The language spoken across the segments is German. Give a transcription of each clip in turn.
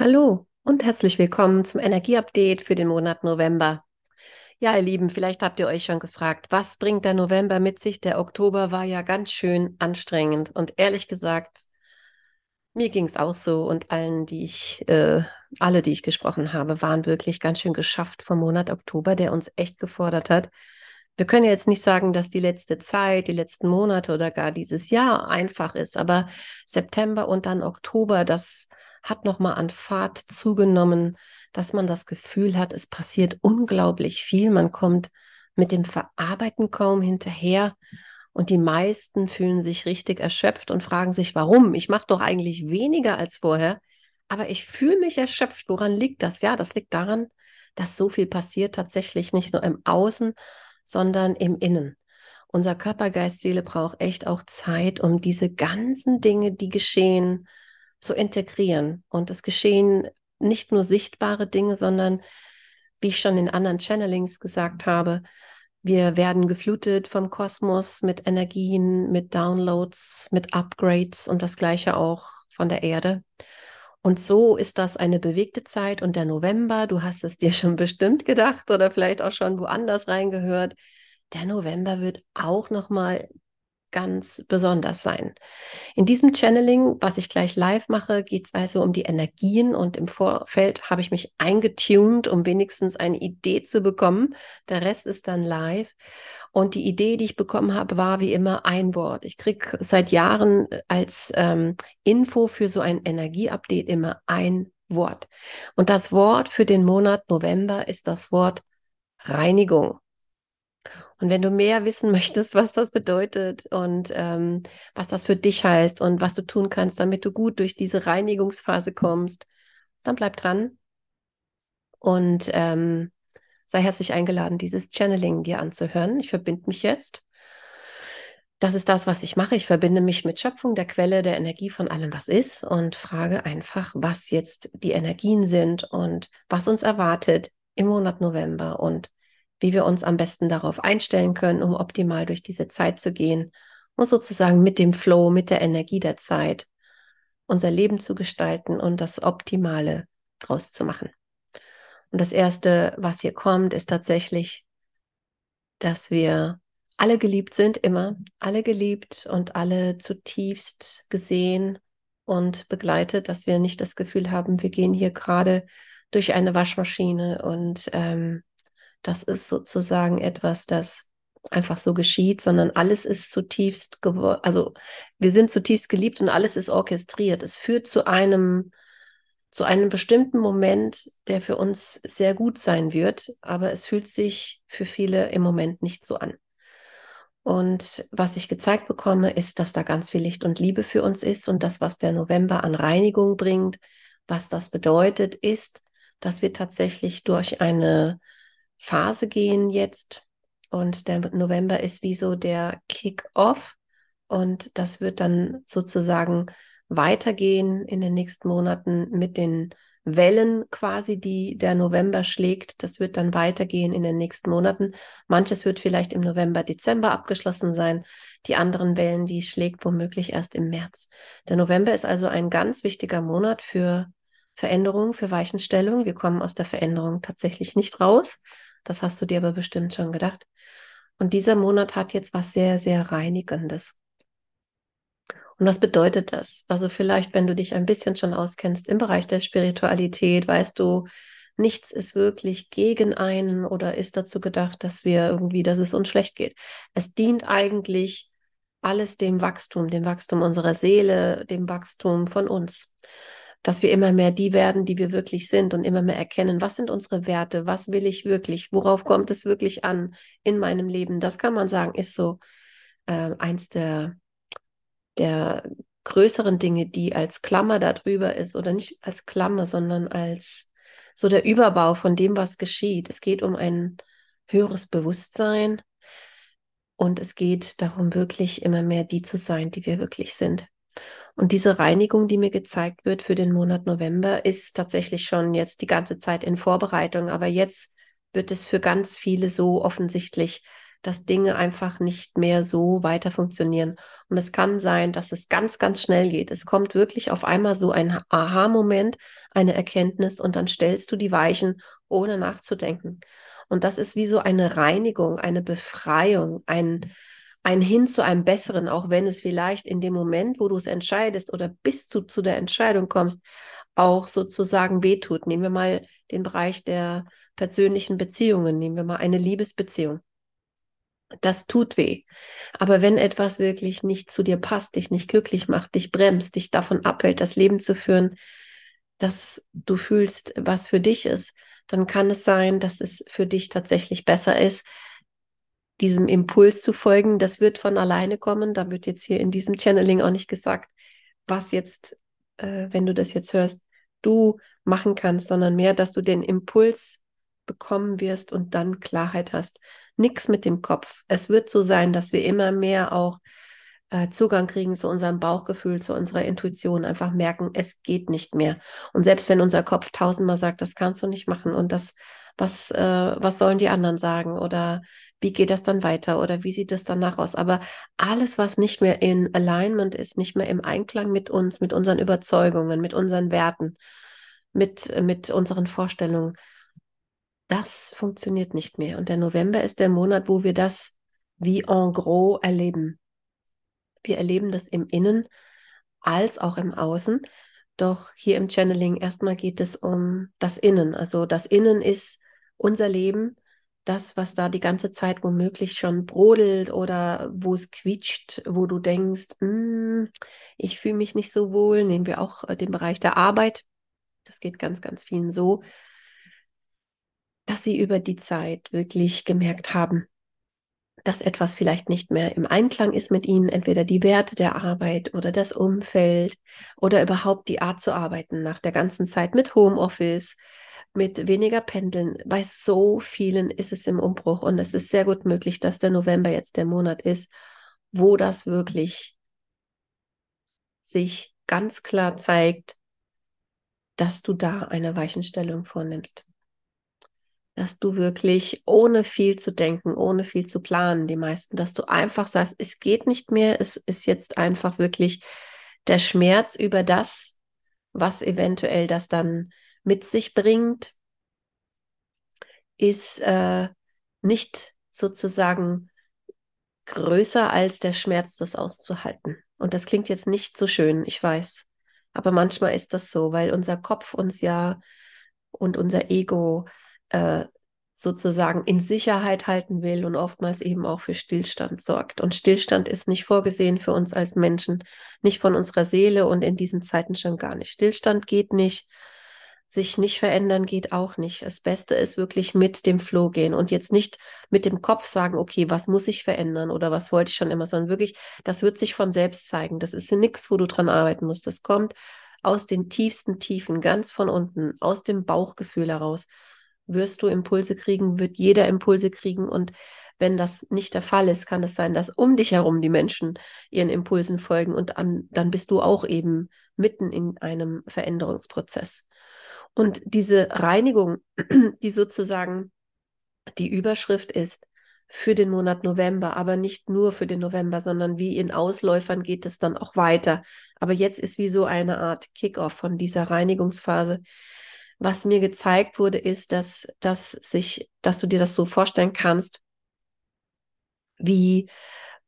Hallo und herzlich willkommen zum Energieupdate für den Monat November. Ja, ihr Lieben, vielleicht habt ihr euch schon gefragt, was bringt der November mit sich? Der Oktober war ja ganz schön anstrengend und ehrlich gesagt, mir ging es auch so und allen, die ich, äh, alle, die ich gesprochen habe, waren wirklich ganz schön geschafft vom Monat Oktober, der uns echt gefordert hat. Wir können ja jetzt nicht sagen, dass die letzte Zeit, die letzten Monate oder gar dieses Jahr einfach ist, aber September und dann Oktober, das hat nochmal an Fahrt zugenommen, dass man das Gefühl hat, es passiert unglaublich viel. Man kommt mit dem Verarbeiten kaum hinterher. Und die meisten fühlen sich richtig erschöpft und fragen sich, warum? Ich mache doch eigentlich weniger als vorher, aber ich fühle mich erschöpft. Woran liegt das? Ja, das liegt daran, dass so viel passiert, tatsächlich nicht nur im Außen, sondern im Innen. Unser Körper, Geist, Seele braucht echt auch Zeit, um diese ganzen Dinge, die geschehen, zu integrieren. Und es geschehen nicht nur sichtbare Dinge, sondern, wie ich schon in anderen Channelings gesagt habe, wir werden geflutet vom Kosmos mit Energien, mit Downloads, mit Upgrades und das gleiche auch von der Erde. Und so ist das eine bewegte Zeit und der November, du hast es dir schon bestimmt gedacht oder vielleicht auch schon woanders reingehört, der November wird auch noch mal ganz besonders sein. In diesem Channeling, was ich gleich live mache, geht es also um die Energien und im Vorfeld habe ich mich eingetuned, um wenigstens eine Idee zu bekommen. Der Rest ist dann live. Und die Idee, die ich bekommen habe, war wie immer ein Wort. Ich kriege seit Jahren als ähm, Info für so ein Energieupdate immer ein Wort. Und das Wort für den Monat November ist das Wort Reinigung. Und wenn du mehr wissen möchtest, was das bedeutet und ähm, was das für dich heißt und was du tun kannst, damit du gut durch diese Reinigungsphase kommst, dann bleib dran und ähm, sei herzlich eingeladen, dieses Channeling dir anzuhören. Ich verbinde mich jetzt. Das ist das, was ich mache. Ich verbinde mich mit Schöpfung, der Quelle, der Energie von allem, was ist und frage einfach, was jetzt die Energien sind und was uns erwartet im Monat November und wie wir uns am besten darauf einstellen können, um optimal durch diese Zeit zu gehen und sozusagen mit dem Flow, mit der Energie der Zeit unser Leben zu gestalten und das Optimale draus zu machen. Und das Erste, was hier kommt, ist tatsächlich, dass wir alle geliebt sind, immer, alle geliebt und alle zutiefst gesehen und begleitet, dass wir nicht das Gefühl haben, wir gehen hier gerade durch eine Waschmaschine und ähm, das ist sozusagen etwas, das einfach so geschieht, sondern alles ist zutiefst, also wir sind zutiefst geliebt und alles ist orchestriert. Es führt zu einem, zu einem bestimmten Moment, der für uns sehr gut sein wird, aber es fühlt sich für viele im Moment nicht so an. Und was ich gezeigt bekomme, ist, dass da ganz viel Licht und Liebe für uns ist und das, was der November an Reinigung bringt, was das bedeutet, ist, dass wir tatsächlich durch eine Phase gehen jetzt. Und der November ist wie so der Kick-off. Und das wird dann sozusagen weitergehen in den nächsten Monaten mit den Wellen quasi, die der November schlägt. Das wird dann weitergehen in den nächsten Monaten. Manches wird vielleicht im November, Dezember abgeschlossen sein. Die anderen Wellen, die schlägt womöglich erst im März. Der November ist also ein ganz wichtiger Monat für Veränderung, für Weichenstellung. Wir kommen aus der Veränderung tatsächlich nicht raus. Das hast du dir aber bestimmt schon gedacht. Und dieser Monat hat jetzt was sehr, sehr Reinigendes. Und was bedeutet das? Also vielleicht, wenn du dich ein bisschen schon auskennst im Bereich der Spiritualität, weißt du, nichts ist wirklich gegen einen oder ist dazu gedacht, dass wir irgendwie, dass es uns schlecht geht. Es dient eigentlich alles dem Wachstum, dem Wachstum unserer Seele, dem Wachstum von uns dass wir immer mehr die werden, die wir wirklich sind und immer mehr erkennen, was sind unsere Werte, was will ich wirklich, worauf kommt es wirklich an in meinem Leben. Das kann man sagen, ist so äh, eins der, der größeren Dinge, die als Klammer darüber ist oder nicht als Klammer, sondern als so der Überbau von dem, was geschieht. Es geht um ein höheres Bewusstsein und es geht darum, wirklich immer mehr die zu sein, die wir wirklich sind. Und diese Reinigung, die mir gezeigt wird für den Monat November, ist tatsächlich schon jetzt die ganze Zeit in Vorbereitung. Aber jetzt wird es für ganz viele so offensichtlich, dass Dinge einfach nicht mehr so weiter funktionieren. Und es kann sein, dass es ganz, ganz schnell geht. Es kommt wirklich auf einmal so ein Aha-Moment, eine Erkenntnis und dann stellst du die Weichen, ohne nachzudenken. Und das ist wie so eine Reinigung, eine Befreiung, ein, ein Hin zu einem Besseren, auch wenn es vielleicht in dem Moment, wo du es entscheidest oder bis du zu der Entscheidung kommst, auch sozusagen wehtut. Nehmen wir mal den Bereich der persönlichen Beziehungen, nehmen wir mal eine Liebesbeziehung. Das tut weh. Aber wenn etwas wirklich nicht zu dir passt, dich nicht glücklich macht, dich bremst, dich davon abhält, das Leben zu führen, dass du fühlst, was für dich ist, dann kann es sein, dass es für dich tatsächlich besser ist, diesem Impuls zu folgen. Das wird von alleine kommen. Da wird jetzt hier in diesem Channeling auch nicht gesagt, was jetzt, äh, wenn du das jetzt hörst, du machen kannst, sondern mehr, dass du den Impuls bekommen wirst und dann Klarheit hast. Nix mit dem Kopf. Es wird so sein, dass wir immer mehr auch äh, Zugang kriegen zu unserem Bauchgefühl, zu unserer Intuition, einfach merken, es geht nicht mehr. Und selbst wenn unser Kopf tausendmal sagt, das kannst du nicht machen und das, was, äh, was sollen die anderen sagen oder wie geht das dann weiter oder wie sieht es danach aus? Aber alles, was nicht mehr in Alignment ist, nicht mehr im Einklang mit uns, mit unseren Überzeugungen, mit unseren Werten, mit, mit unseren Vorstellungen, das funktioniert nicht mehr. Und der November ist der Monat, wo wir das wie en gros erleben. Wir erleben das im Innen als auch im Außen. Doch hier im Channeling erstmal geht es um das Innen. Also das Innen ist unser Leben, das, was da die ganze Zeit womöglich schon brodelt oder wo es quietscht, wo du denkst, hm, ich fühle mich nicht so wohl. Nehmen wir auch äh, den Bereich der Arbeit. Das geht ganz, ganz vielen so, dass sie über die Zeit wirklich gemerkt haben, dass etwas vielleicht nicht mehr im Einklang ist mit ihnen, entweder die Werte der Arbeit oder das Umfeld oder überhaupt die Art zu arbeiten nach der ganzen Zeit mit Homeoffice, mit weniger Pendeln. Bei so vielen ist es im Umbruch und es ist sehr gut möglich, dass der November jetzt der Monat ist, wo das wirklich sich ganz klar zeigt, dass du da eine Weichenstellung vornimmst dass du wirklich ohne viel zu denken, ohne viel zu planen, die meisten, dass du einfach sagst, es geht nicht mehr, es ist jetzt einfach wirklich der Schmerz über das, was eventuell das dann mit sich bringt, ist äh, nicht sozusagen größer als der Schmerz, das auszuhalten. Und das klingt jetzt nicht so schön, ich weiß. Aber manchmal ist das so, weil unser Kopf uns ja und unser Ego äh, sozusagen in Sicherheit halten will und oftmals eben auch für Stillstand sorgt. Und Stillstand ist nicht vorgesehen für uns als Menschen, nicht von unserer Seele und in diesen Zeiten schon gar nicht. Stillstand geht nicht, sich nicht verändern geht auch nicht. Das Beste ist wirklich mit dem Flow gehen und jetzt nicht mit dem Kopf sagen, okay, was muss ich verändern oder was wollte ich schon immer, sondern wirklich, das wird sich von selbst zeigen. Das ist nichts, wo du dran arbeiten musst. Das kommt aus den tiefsten Tiefen, ganz von unten, aus dem Bauchgefühl heraus wirst du Impulse kriegen, wird jeder Impulse kriegen. Und wenn das nicht der Fall ist, kann es sein, dass um dich herum die Menschen ihren Impulsen folgen und an, dann bist du auch eben mitten in einem Veränderungsprozess. Und diese Reinigung, die sozusagen die Überschrift ist für den Monat November, aber nicht nur für den November, sondern wie in Ausläufern geht es dann auch weiter. Aber jetzt ist wie so eine Art Kickoff von dieser Reinigungsphase, was mir gezeigt wurde, ist, dass, dass sich, dass du dir das so vorstellen kannst, wie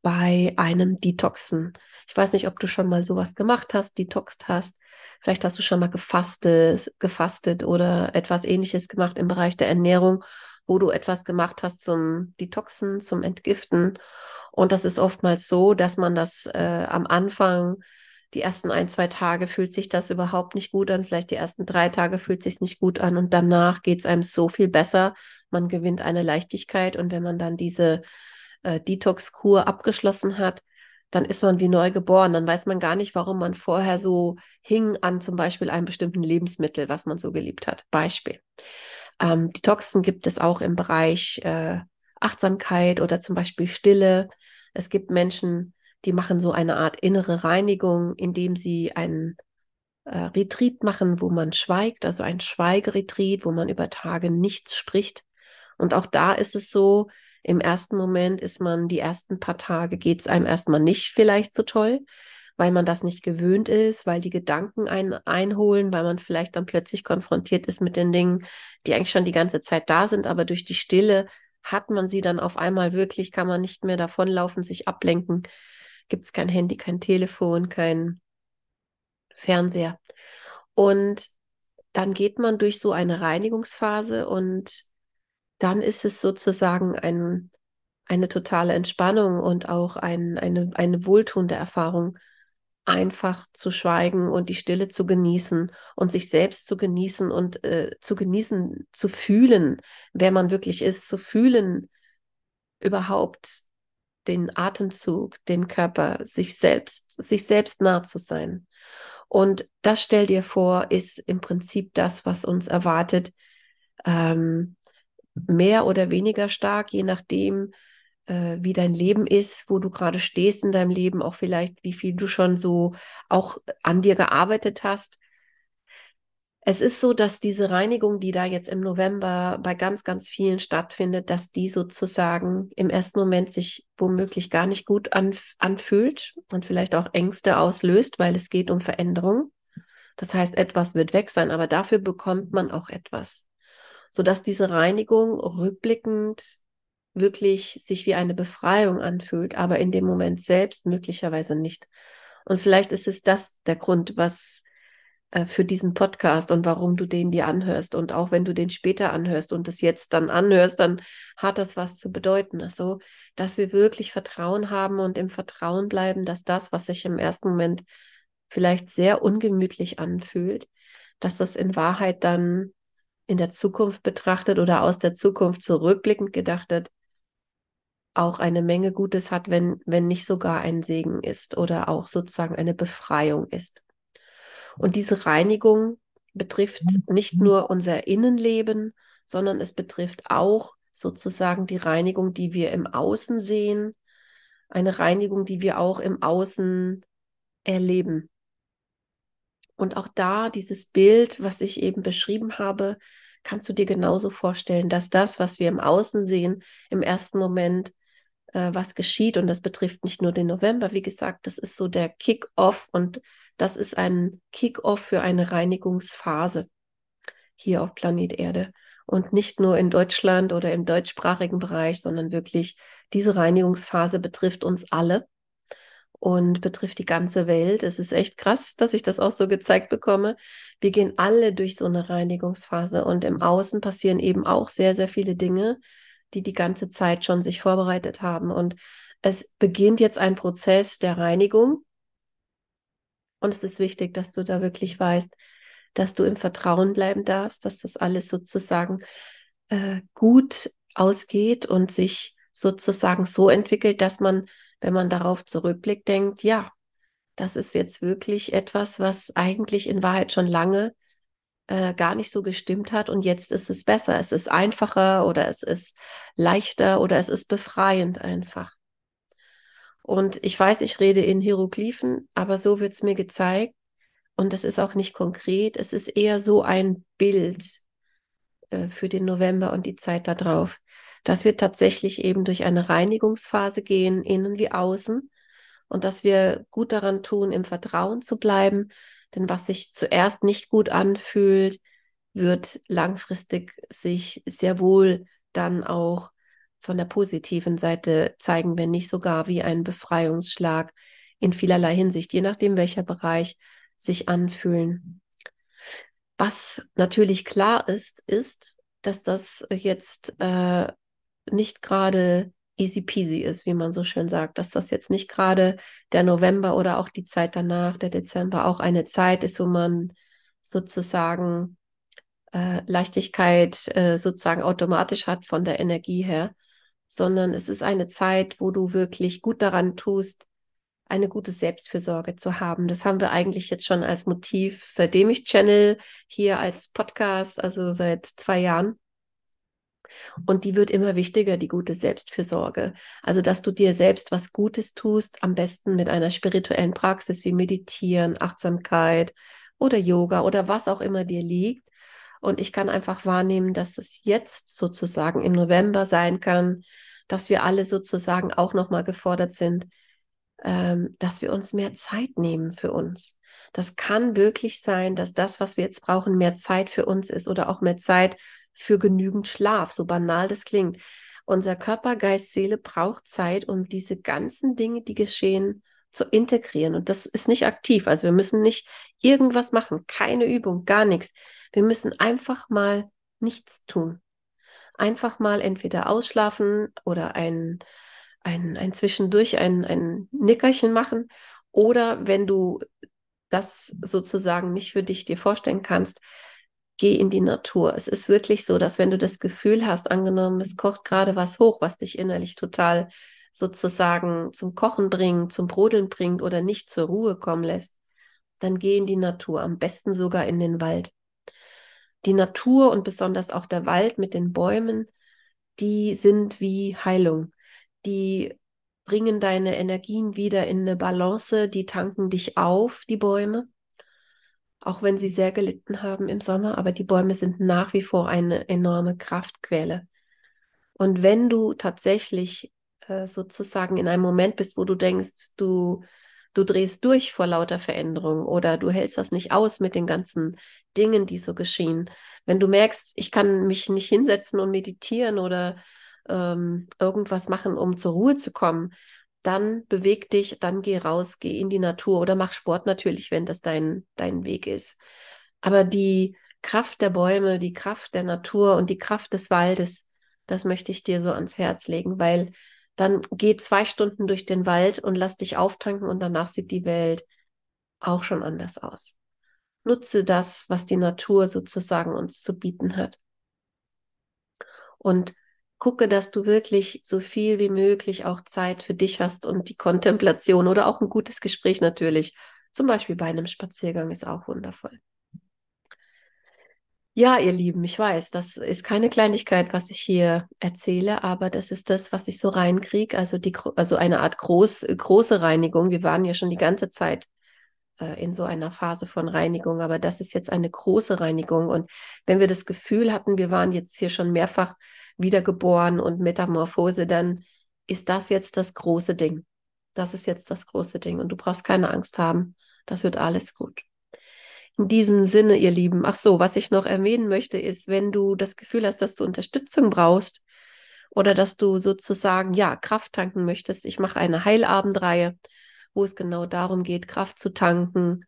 bei einem Detoxen. Ich weiß nicht, ob du schon mal sowas gemacht hast, detoxt hast. Vielleicht hast du schon mal gefastet, gefastet oder etwas ähnliches gemacht im Bereich der Ernährung, wo du etwas gemacht hast zum Detoxen, zum Entgiften. Und das ist oftmals so, dass man das äh, am Anfang die ersten ein, zwei Tage fühlt sich das überhaupt nicht gut an, vielleicht die ersten drei Tage fühlt sich nicht gut an und danach geht es einem so viel besser. Man gewinnt eine Leichtigkeit und wenn man dann diese äh, Detox-Kur abgeschlossen hat, dann ist man wie neu geboren. Dann weiß man gar nicht, warum man vorher so hing an zum Beispiel einem bestimmten Lebensmittel, was man so geliebt hat. Beispiel. Ähm, Detoxen gibt es auch im Bereich äh, Achtsamkeit oder zum Beispiel Stille. Es gibt Menschen, die machen so eine Art innere Reinigung, indem sie einen äh, Retreat machen, wo man schweigt, also ein Schweigeretreat, wo man über Tage nichts spricht. Und auch da ist es so, Im ersten Moment ist man, die ersten paar Tage geht es einem erstmal nicht vielleicht so toll, weil man das nicht gewöhnt ist, weil die Gedanken einen einholen, weil man vielleicht dann plötzlich konfrontiert ist mit den Dingen, die eigentlich schon die ganze Zeit da sind, aber durch die Stille hat man sie dann auf einmal wirklich, kann man nicht mehr davonlaufen, sich ablenken. Gibt es kein Handy, kein Telefon, kein Fernseher. Und dann geht man durch so eine Reinigungsphase und dann ist es sozusagen ein, eine totale Entspannung und auch ein, eine, eine wohltuende Erfahrung, einfach zu schweigen und die Stille zu genießen und sich selbst zu genießen und äh, zu genießen, zu fühlen, wer man wirklich ist, zu fühlen überhaupt den Atemzug, den Körper, sich selbst, sich selbst nah zu sein. Und das stell dir vor, ist im Prinzip das, was uns erwartet, ähm, mehr oder weniger stark, je nachdem, äh, wie dein Leben ist, wo du gerade stehst in deinem Leben, auch vielleicht, wie viel du schon so auch an dir gearbeitet hast. Es ist so, dass diese Reinigung, die da jetzt im November bei ganz, ganz vielen stattfindet, dass die sozusagen im ersten Moment sich womöglich gar nicht gut anf anfühlt und vielleicht auch Ängste auslöst, weil es geht um Veränderung. Das heißt, etwas wird weg sein, aber dafür bekommt man auch etwas, sodass diese Reinigung rückblickend wirklich sich wie eine Befreiung anfühlt, aber in dem Moment selbst möglicherweise nicht. Und vielleicht ist es das der Grund, was äh, für diesen Podcast und warum du den dir anhörst. Und auch wenn du den später anhörst und es jetzt dann anhörst, dann hat das was zu bedeuten. Also, dass wir wirklich Vertrauen haben und im Vertrauen bleiben, dass das, was sich im ersten Moment vielleicht sehr ungemütlich anfühlt, dass das in Wahrheit dann in der Zukunft betrachtet oder aus der Zukunft zurückblickend gedachtet auch eine Menge Gutes hat, wenn, wenn nicht sogar ein Segen ist oder auch sozusagen eine Befreiung ist. Und diese Reinigung betrifft nicht nur unser Innenleben, sondern es betrifft auch sozusagen die Reinigung, die wir im Außen sehen, eine Reinigung, die wir auch im Außen erleben. Und auch da dieses Bild, was ich eben beschrieben habe, kannst du dir genauso vorstellen, dass das, was wir im Außen sehen, im ersten Moment äh, was geschieht. Und das betrifft nicht nur den November. Wie gesagt, das ist so der Kick-off und das ist ein Kick-off für eine Reinigungsphase hier auf Planet Erde. Und nicht nur in Deutschland oder im deutschsprachigen Bereich, sondern wirklich diese Reinigungsphase betrifft uns alle und betrifft die ganze Welt. Es ist echt krass, dass ich das auch so gezeigt bekomme. Wir gehen alle durch so eine Reinigungsphase und im Außen passieren eben auch sehr, sehr viele Dinge, die die ganze Zeit schon sich vorbereitet haben. Und es beginnt jetzt ein Prozess der Reinigung. Und es ist wichtig, dass du da wirklich weißt, dass du im Vertrauen bleiben darfst, dass das alles sozusagen äh, gut ausgeht und sich sozusagen so entwickelt, dass man, wenn man darauf zurückblickt, denkt, ja, das ist jetzt wirklich etwas, was eigentlich in Wahrheit schon lange äh, gar nicht so gestimmt hat und jetzt ist es besser. Es ist einfacher oder es ist leichter oder es ist befreiend einfach. Und ich weiß, ich rede in Hieroglyphen, aber so wird es mir gezeigt und es ist auch nicht konkret. Es ist eher so ein Bild äh, für den November und die Zeit darauf, dass wir tatsächlich eben durch eine Reinigungsphase gehen, innen wie außen, und dass wir gut daran tun, im Vertrauen zu bleiben, denn was sich zuerst nicht gut anfühlt, wird langfristig sich sehr wohl dann auch von der positiven Seite zeigen, wenn nicht sogar wie ein Befreiungsschlag in vielerlei Hinsicht, je nachdem, welcher Bereich sich anfühlen. Was natürlich klar ist, ist, dass das jetzt äh, nicht gerade easy peasy ist, wie man so schön sagt, dass das jetzt nicht gerade der November oder auch die Zeit danach, der Dezember, auch eine Zeit ist, wo man sozusagen äh, Leichtigkeit äh, sozusagen automatisch hat von der Energie her, sondern es ist eine Zeit, wo du wirklich gut daran tust, eine gute Selbstfürsorge zu haben. Das haben wir eigentlich jetzt schon als Motiv, seitdem ich Channel hier als Podcast, also seit zwei Jahren. Und die wird immer wichtiger, die gute Selbstfürsorge. Also, dass du dir selbst was Gutes tust, am besten mit einer spirituellen Praxis wie Meditieren, Achtsamkeit oder Yoga oder was auch immer dir liegt. Und ich kann einfach wahrnehmen, dass es jetzt sozusagen im November sein kann, dass wir alle sozusagen auch nochmal gefordert sind, ähm, dass wir uns mehr Zeit nehmen für uns. Das kann wirklich sein, dass das, was wir jetzt brauchen, mehr Zeit für uns ist oder auch mehr Zeit für genügend Schlaf, so banal das klingt. Unser Körper, Geist, Seele braucht Zeit, um diese ganzen Dinge, die geschehen, zu integrieren. Und das ist nicht aktiv. Also wir müssen nicht irgendwas machen, keine Übung, gar nichts. Wir müssen einfach mal nichts tun. Einfach mal entweder ausschlafen oder ein, ein, ein Zwischendurch ein, ein Nickerchen machen. Oder wenn du das sozusagen nicht für dich dir vorstellen kannst, geh in die Natur. Es ist wirklich so, dass wenn du das Gefühl hast, angenommen, es kocht gerade was hoch, was dich innerlich total sozusagen zum Kochen bringt, zum Brodeln bringt oder nicht zur Ruhe kommen lässt, dann geh in die Natur, am besten sogar in den Wald. Die Natur und besonders auch der Wald mit den Bäumen, die sind wie Heilung. Die bringen deine Energien wieder in eine Balance, die tanken dich auf, die Bäume auch wenn sie sehr gelitten haben im Sommer, aber die Bäume sind nach wie vor eine enorme Kraftquelle. Und wenn du tatsächlich äh, sozusagen in einem Moment bist, wo du denkst, du, du drehst durch vor lauter Veränderung oder du hältst das nicht aus mit den ganzen Dingen, die so geschehen, wenn du merkst, ich kann mich nicht hinsetzen und meditieren oder ähm, irgendwas machen, um zur Ruhe zu kommen, dann beweg dich, dann geh raus, geh in die Natur oder mach Sport natürlich, wenn das dein, dein Weg ist. Aber die Kraft der Bäume, die Kraft der Natur und die Kraft des Waldes, das möchte ich dir so ans Herz legen, weil dann geh zwei Stunden durch den Wald und lass dich auftanken und danach sieht die Welt auch schon anders aus. Nutze das, was die Natur sozusagen uns zu bieten hat. Und gucke, dass du wirklich so viel wie möglich auch Zeit für dich hast und die Kontemplation oder auch ein gutes Gespräch natürlich. Zum Beispiel bei einem Spaziergang ist auch wundervoll. Ja, ihr Lieben, ich weiß, das ist keine Kleinigkeit, was ich hier erzähle, aber das ist das, was ich so reinkriege. Also also eine Art groß, große Reinigung. Wir waren ja schon die ganze Zeit äh, in so einer Phase von Reinigung, aber das ist jetzt eine große Reinigung. Und wenn wir das Gefühl hatten, wir waren jetzt hier schon mehrfach wiedergeboren und Metamorphose, dann ist das jetzt das große Ding. Das ist jetzt das große Ding und du brauchst keine Angst haben. Das wird alles gut. In diesem Sinne, ihr Lieben, ach so, was ich noch erwähnen möchte, ist, wenn du das Gefühl hast, dass du Unterstützung brauchst oder dass du sozusagen, ja, Kraft tanken möchtest. Ich mache eine Heilabendreihe, wo es genau darum geht, Kraft zu tanken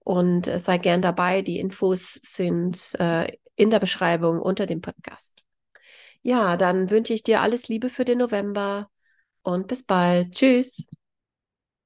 und äh, sei gern dabei. Die Infos sind äh, in der Beschreibung unter dem Podcast. Ja, dann wünsche ich dir alles Liebe für den November und bis bald. Tschüss.